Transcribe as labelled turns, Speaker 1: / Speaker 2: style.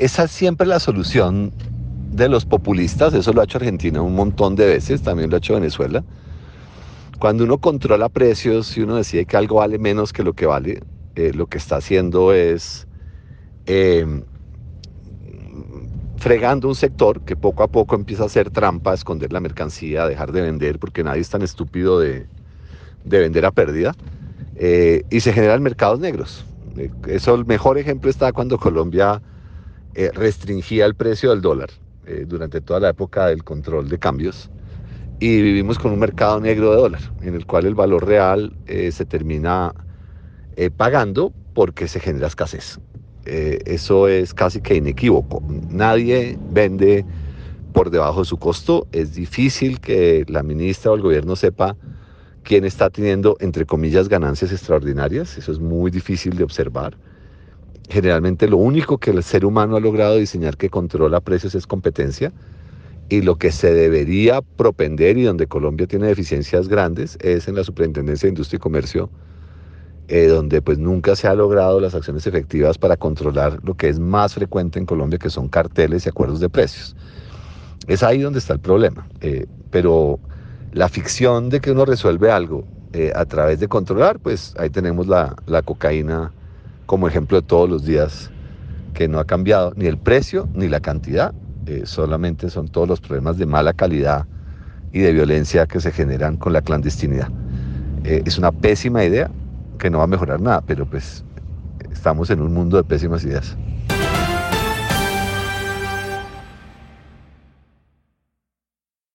Speaker 1: esa es siempre la solución de los populistas, eso lo ha hecho Argentina un montón de veces, también lo ha hecho Venezuela. Cuando uno controla precios y uno decide que algo vale menos que lo que vale, eh, lo que está haciendo es eh, fregando un sector que poco a poco empieza a hacer trampa, a esconder la mercancía, a dejar de vender, porque nadie es tan estúpido de, vender a pérdida, eh, y se generan mercados negros. Eso, el mejor ejemplo está cuando Colombia eh, restringía el precio del dólar durante toda la época del control de cambios, y vivimos con un mercado negro de dólar, en el cual el valor real se termina pagando porque se genera escasez. Eh, eso es casi que inequívoco. Nadie vende por debajo de su costo. Es difícil que la ministra o el gobierno sepa quién está teniendo, entre comillas, ganancias extraordinarias. Eso es muy difícil de observar. Generalmente lo único que el ser humano ha logrado diseñar que controla precios es competencia. Y lo que se debería propender y donde Colombia tiene deficiencias grandes es en la Superintendencia de Industria y Comercio eh, donde pues nunca se ha logrado las acciones efectivas para controlar lo que es más frecuente en Colombia, que son carteles y acuerdos de precios. Es ahí donde está el problema. Eh, pero la ficción de que uno resuelve algo eh, a través de controlar, pues ahí tenemos la, la cocaína como ejemplo de todos los días, que no ha cambiado ni el precio ni la cantidad, solamente son todos los problemas de mala calidad y de violencia que se generan con la clandestinidad. es una pésima idea, que no va a mejorar nada, pero pues estamos en un mundo de pésimas ideas.